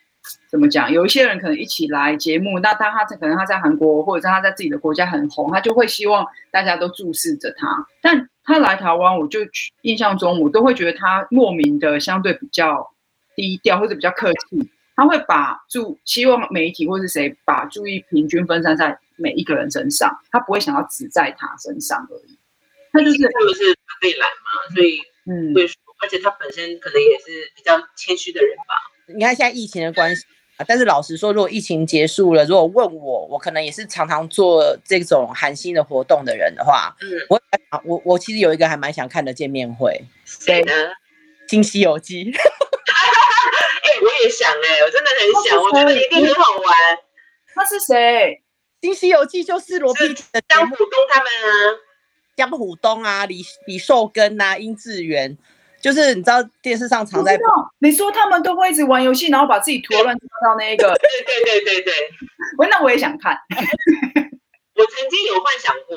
怎么讲？有一些人可能一起来节目，那当他可能他在韩国或者是他在自己的国家很红，他就会希望大家都注视着他。但他来台湾，我就印象中我都会觉得他莫名的相对比较低调或者比较客气。他会把注希望媒体或是谁把注意平均分散在每一个人身上，他不会想要只在他身上而已。他就是他们是可以来嘛，所以嗯，会说，而且他本身可能也是比较谦虚的人吧。你看现在疫情的关系啊，但是老实说，如果疫情结束了，如果问我，我可能也是常常做这种寒心的活动的人的话，嗯，我我我其实有一个还蛮想看的见面会，谁呢？新西游记。哎、欸，我也想哎、欸，我真的很想，我觉得一定很好玩。他是谁？新西游记就是罗的江虎东他们啊，江虎东啊，李李寿根啊，殷志源，就是你知道电视上常在。你说他们都会一直玩游戏，然后把自己涂乱七八糟那一个。对对对对对。我那我也想看。我曾经有幻想过，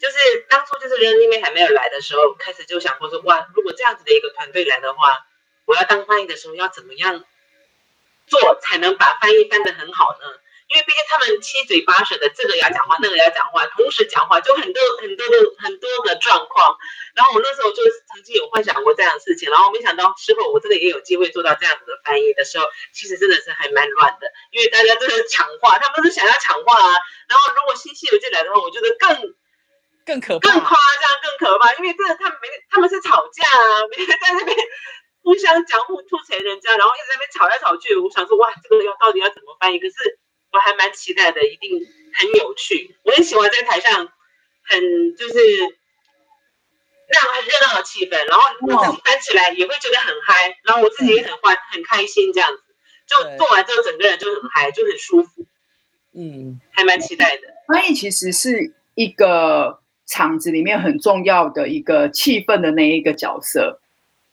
就是当初就是人那边还没有来的时候，开始就想过说，哇，如果这样子的一个团队来的话，我要当翻译的时候要怎么样做才能把翻译翻得很好呢？因为毕竟他们七嘴八舌的，这个要讲话，那个要讲话，同时讲话，就很多很多的很多的状况。然后我那时候就曾经有幻想过这样的事情，然后没想到事后我真的也有机会做到这样子的翻译的时候，其实真的是还蛮乱的，因为大家都是抢话，他们是想要抢话啊。然后如果新西游进来的话，我觉得更更可怕，更夸张，更可怕，因为真的他们没他们是吵架啊，每天在那边互相讲互吐槽人家，然后一直在那边吵来吵去。我想说哇，这个要到底要怎么翻译？可是。我还蛮期待的，一定很有趣。我很喜欢在台上，很就是让很热闹的气氛，然后我自己翻起来也会觉得很嗨，然后我自己也很欢很开心，这样子就做完之后整个人就很嗨，就很舒服。嗯，还蛮期待的。翻译其实是一个场子里面很重要的一个气氛的那一个角色，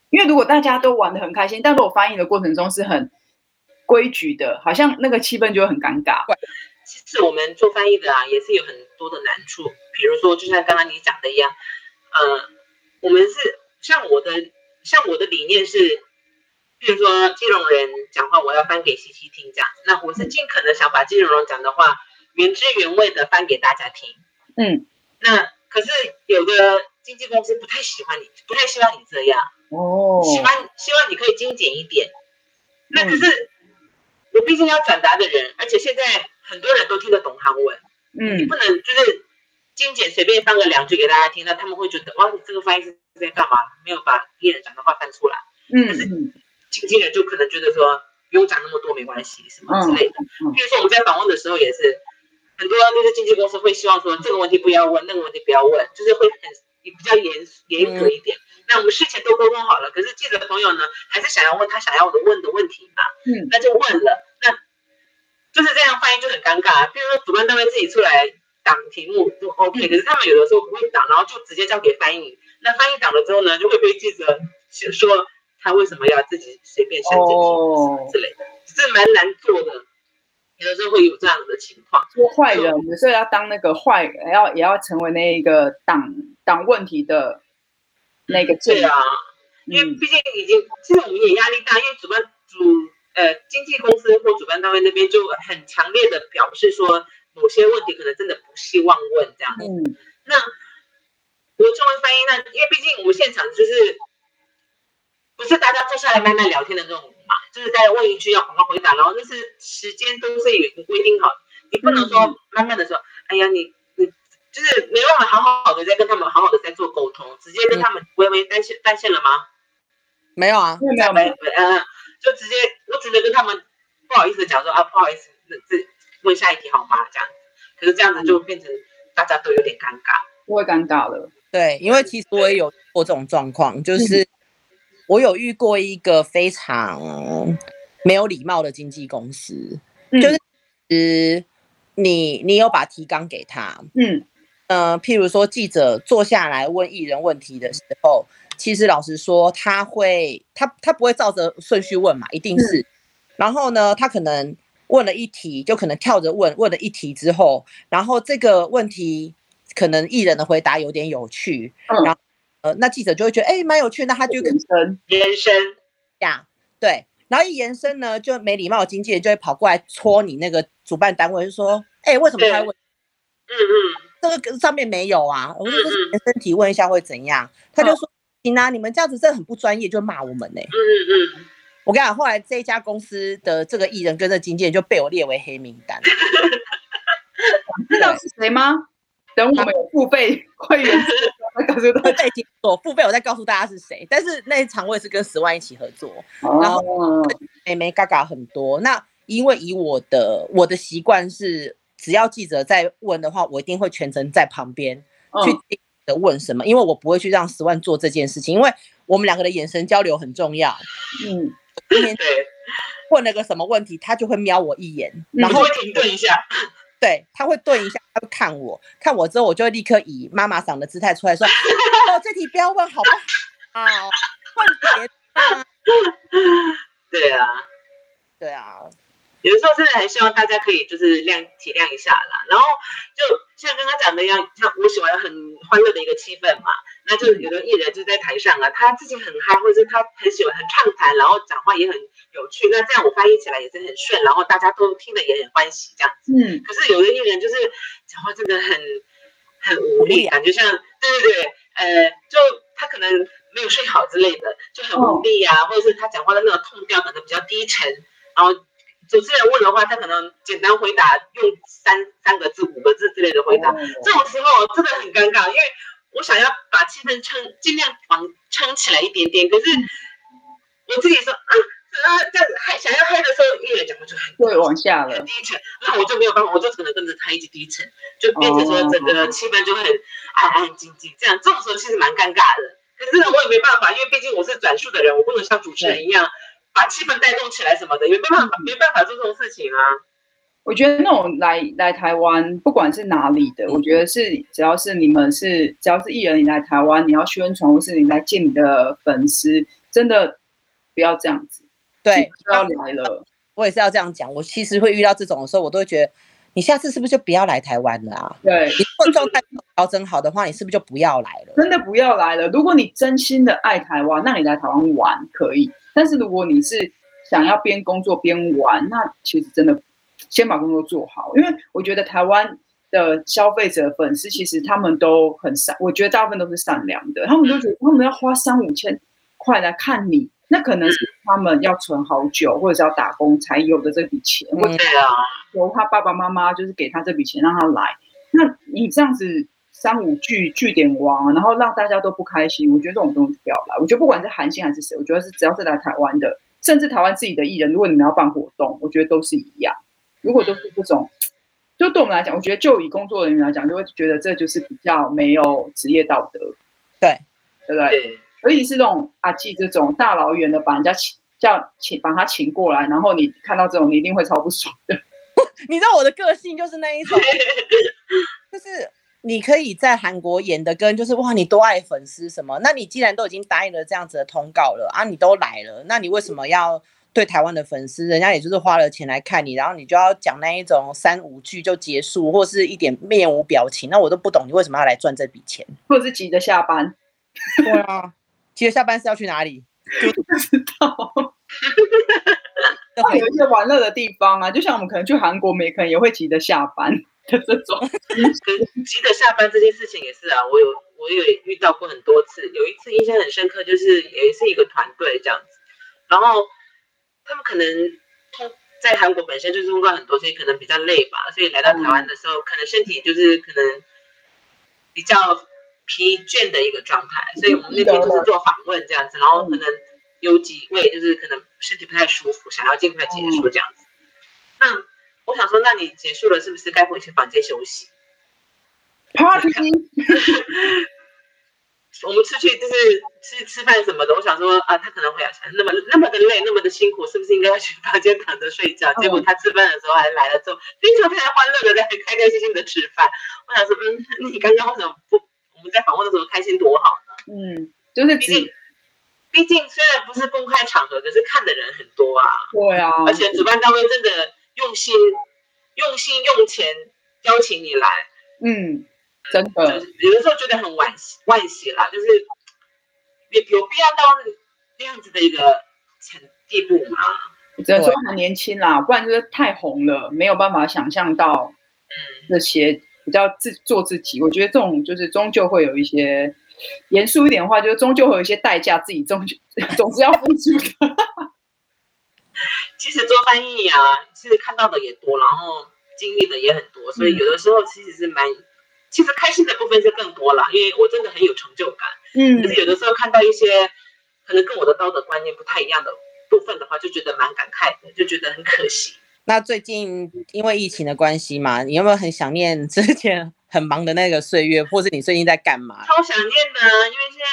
因为如果大家都玩的很开心，但如果翻译的过程中是很规矩的，好像那个气氛就会很尴尬。其实我们做翻译的啊，也是有很多的难处。比如说，就像刚刚你讲的一样，呃，我们是像我的，像我的理念是，比如说金融人讲话，我要翻给西西听这样。那我是尽可能想把金融人讲的话原汁原味的翻给大家听。嗯，那可是有的经纪公司不太喜欢你，不太希望你这样。哦，喜欢希望你可以精简一点。那可是。嗯我毕竟要转达的人，而且现在很多人都听得懂韩文，嗯，你不能就是精简随便放个两句给大家听，那他们会觉得哇，你这个翻译是在干嘛？没有把艺人讲的话翻出来，嗯，但是经纪人就可能觉得说不用讲那么多没关系，什么之类的。比如说我们在访问的时候也是，很多那些经纪公司会希望说这个问题不要问，那个问题不要问，就是会很比较严严格一点。那我们事前都沟通好了，可是记者朋友呢，还是想要问他想要我的问的问题嘛，嗯，那就问了。那就是这样翻译就很尴尬，比如说主办单位自己出来挡题目就 OK，可是他们有的时候不会挡，然后就直接交给翻译。那翻译挡了之后呢，就会被记者说他为什么要自己随便删这题之类的，是蛮难做的。有的时候会有这样的情况。做坏人有时候要当那个坏人，要也要成为那一个挡挡问题的那个。罪啊，因为毕竟已经，其实我们也压力大，因为主办主。呃，经纪公司或主办单位那边就很强烈的表示说，某些问题可能真的不希望问这样子。嗯，那我中文翻译，那因为毕竟我们现场就是不是大家坐下来慢慢聊天的那种嘛，就是再问一句要赶快回答，然后那是时间都是有规定好，你不能说慢慢的说，哎呀你你就是没办法好好的在跟他们好好的在做沟通，直接跟他们微微单线单线了吗？没有啊，没有没有，嗯。就直接，我只能跟他们不好意思讲说啊，不好意思，那这问下一题好吗？这样子，可是这样子就变成大家都有点尴尬，不会尴尬了。对，因为其实我也有过这种状况，就是 我有遇过一个非常没有礼貌的经纪公司，嗯、就是呃，你你有把提纲给他，嗯呃，譬如说记者坐下来问艺人问题的时候。其实老实说，他会，他他不会照着顺序问嘛，一定是。然后呢，他可能问了一题，就可能跳着问，问了一题之后，然后这个问题可能艺人的回答有点有趣，然后呃，那记者就会觉得哎，蛮有趣，那他就延伸延伸呀，对。然后一延伸呢，就没礼貌的经纪人就会跑过来戳你那个主办单位，就说哎，为什么他会问？嗯嗯，这个上面没有啊，我说这是延伸提问一下会怎样？他就说行。啊！你们这样子真的很不专业，就骂我们呢、欸。嗯嗯嗯。我跟你讲，后来这一家公司的这个艺人跟这经纪人就被我列为黑名单。知道是谁吗？等我们有付费会员，是不是？背景所付费，我再告诉大家是谁。但是那一场我也是跟十万一起合作，哦、然后妹妹嘎嘎很多。那因为以我的我的习惯是，只要记者在问的话，我一定会全程在旁边去听的问什么，嗯、因为我不会去让十万做这件事情，因为我们两个的眼神交流很重要。嗯，今天问了个什么问题，他就会瞄我一眼，然后停顿一下。对，他会顿一下，他会看我，看我之后，我就会立刻以妈妈嗓的姿态出来说：“哦，这题不要问，好不好？问别的。”对啊，对啊。有的时候真的很希望大家可以就是谅体谅一下啦，然后就像刚刚讲的一样，像我喜欢很欢乐的一个气氛嘛，那就有的艺人就在台上啊，他自己很嗨，或者是他很喜欢很畅谈，然后讲话也很有趣，那这样我翻译起来也是很顺，然后大家都听得也很欢喜这样子。嗯。可是有的艺人就是讲话真的很很无力，感觉像对对对，呃，就他可能没有睡好之类的，就很无力啊，或者是他讲话的那个 tone 调可能比较低沉，然后。主持人问的话，他可能简单回答，用三三个字、五个字之类的回答。这种时候真的很尴尬，因为我想要把气氛撑，尽量往撑起来一点点。可是我自己说，啊啊，这样子还想要嗨的时候，艺人讲话就很会往下了，很低沉。那我就没有办法，我就只能跟着他一直低沉，就变成说整个气氛就很安安静静。这样这种时候其实蛮尴尬的。可是我也没办法，因为毕竟我是转述的人，我不能像主持人一样。把气氛带动起来什么的，也没办法，没办法做这种事情啊。我觉得那种来来台湾，不管是哪里的，我觉得是只要是你们是只要是艺人，你来台湾，你要宣传或是你来见你的粉丝，真的不要这样子。对，不要来了。我也是要这样讲。我其实会遇到这种的时候，我都会觉得，你下次是不是就不要来台湾了啊？对，你如果状态调整好的话，你是不是就不要来了？真的不要来了。如果你真心的爱台湾，那你来台湾玩可以。但是如果你是想要边工作边玩，那其实真的先把工作做好，因为我觉得台湾的消费者粉丝其实他们都很善，我觉得大部分都是善良的，他们都觉得他们要花三五千块来看你，那可能是他们要存好久或者是要打工才有的这笔钱，或者由他爸爸妈妈就是给他这笔钱让他来，那你这样子三五句句点王，然后让大家都不开心，我觉得这种东西不要来。我觉得不管是韩星还是谁，我觉得是只要是来台湾的。甚至台湾自己的艺人，如果你们要办活动，我觉得都是一样。如果都是这种，就对我们来讲，我觉得就以工作人员来讲，就会觉得这就是比较没有职业道德。对，对不对？尤其是这种阿纪这种大老远的把人家请叫请把他请过来，然后你看到这种，你一定会超不爽的。你知道我的个性就是那一种，就是。你可以在韩国演的跟就是哇，你多爱粉丝什么？那你既然都已经答应了这样子的通告了啊，你都来了，那你为什么要对台湾的粉丝？人家也就是花了钱来看你，然后你就要讲那一种三五句就结束，或是一点面无表情，那我都不懂你为什么要来赚这笔钱，或者是急着下班？对啊，急着下班是要去哪里？就不知道。会有一些玩乐的地方啊，就像我们可能去韩国，每可能也会急着下班 的。这种急着下班这件事情也是啊，我有我有遇到过很多次。有一次印象很深刻，就是也是一个团队这样子，然后他们可能通在韩国本身就是工作很多，所以可能比较累吧，所以来到台湾的时候，可能身体就是可能比较疲倦的一个状态，所以我们那边就是做访问这样子，然后可能有几位就是可能身体不太舒服，想要尽快结束这样子，那。我想说，那你结束了，是不是该回去房间休息？Party，我们出去就是吃吃饭什么的。我想说啊，他可能会那么那么的累，那么的辛苦，是不是应该要去房间躺着睡觉？结果他吃饭的时候还来了之后，非常非常欢乐的在开开心心的吃饭。我想说，嗯，你刚刚为什么不我们在访问的时候开心多好呢？嗯，就是毕竟毕竟虽然不是公开场合，可是看的人很多啊。对啊，而且主办单位真的。用心、用心、用钱邀请你来，嗯，真的，就是、有的时候觉得很惋惜，惋惜啦，就是有有必要到那样子的一个程地步吗？只能说还年轻啦，不然就是太红了，没有办法想象到，嗯，这些比较自做自己。我觉得这种就是终究会有一些严肃一点的话，就是终究会有一些代价，自己终究 总是要付出的。其实做翻译啊，其实看到的也多，然后经历的也很多，所以有的时候其实是蛮其实开心的部分就更多了，因为我真的很有成就感。嗯，可是有的时候看到一些可能跟我的道德观念不太一样的部分的话，就觉得蛮感慨的，就觉得很可惜。那最近因为疫情的关系嘛，你有没有很想念之前很忙的那个岁月，或是你最近在干嘛？超想念的，因为现在。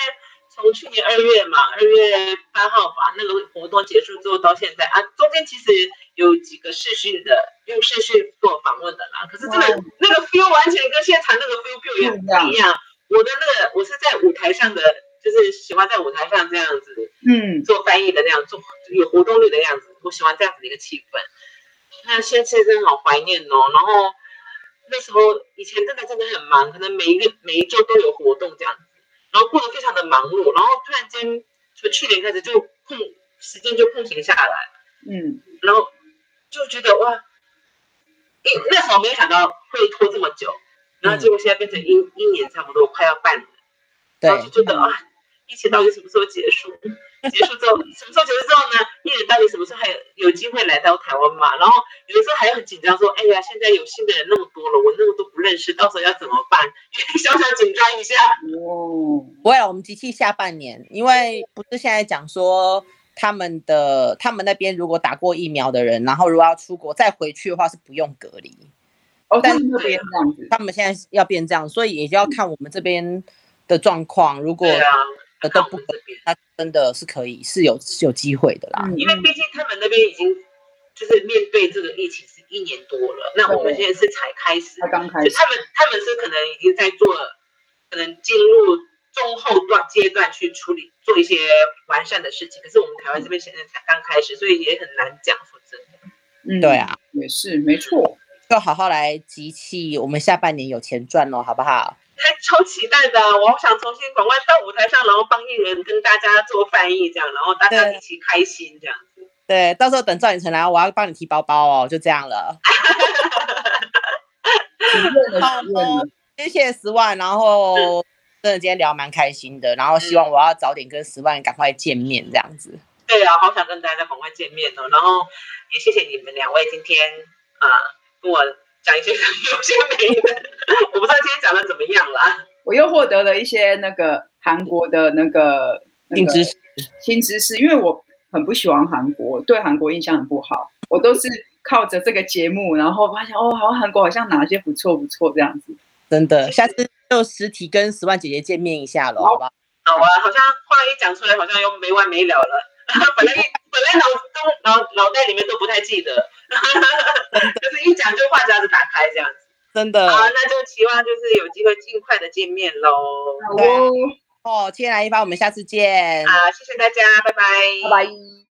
从去年二月嘛，二月八号吧，那个活动结束之后到现在啊，中间其实有几个视讯的，用视讯做访问的啦。可是真的那个 feel 完全跟现场那个 feel feel 也不一样。我的那个我是在舞台上的，就是喜欢在舞台上这样子，嗯，做翻译的那样做有活动力的样子，我喜欢这样子的一个气氛。那现在真的好怀念哦。然后那时候以前真的真的很忙，可能每一个每一周都有活动这样子。然后过得非常的忙碌，然后突然间从去年开始就空时间就空闲下来，嗯，然后就觉得哇，因那时候没有想到会拖这么久，然后结果现在变成一、嗯、一年差不多快要半年，然后就觉得啊。疫情到底什么时候结束？结束之后，什么时候结束之后呢？艺人到底什么时候还有有机会来到台湾嘛？然后有的时候还很紧张，说：“哎呀，现在有新的人那么多了，我那么多不认识，到时候要怎么办？” 小小紧张一下。哦，不会，我们机器下半年，因为不是现在讲说他们的他们那边如果打过疫苗的人，然后如果要出国再回去的话是不用隔离。哦，但是这边这样子，他们现在要变这样，所以也就要看我们这边的状况。如果都不可以，他真的是可以，是有是有机会的啦。因为毕竟他们那边已经就是面对这个疫情是一年多了，那我们现在是才开始，才刚开始。他们他们是可能已经在做了，可能进入中后段阶段去处理做一些完善的事情。可是我们台湾这边现在才刚开始，所以也很难讲。说真的，嗯，对啊，也是没错，要好好来集气，我们下半年有钱赚喽，好不好？还超期待的，我好想重新赶快到舞台上，然后帮艺人跟大家做翻译，这样，然后大家一起开心这样子。对，到时候等赵寅成来，我要帮你提包包哦，就这样了。谢谢十万，然后真的今天聊蛮开心的，然后希望我要早点跟十万赶快见面这样子。对啊，好想跟大家赶快见面哦，然后也谢谢你们两位今天啊跟我。讲一些有些没的，我不知道今天讲的怎么样了。我又获得了一些那个韩国的那个新知识，新知识。因为我很不喜欢韩国，对韩国印象很不好。我都是靠着这个节目，然后发现哦，好像韩国好像哪些不错不错这样子。真的，下次就实体跟十万姐姐见面一下了，好吧？好啊，好像话一讲出来，好像又没完没了了。本来本来脑中脑脑袋里面都不太记得。就是一讲就话匣子打开这样子，真的。好，那就期望就是有机会尽快的见面喽。好哦，哦，千来一发，我们下次见。好，谢谢大家，拜拜，拜拜。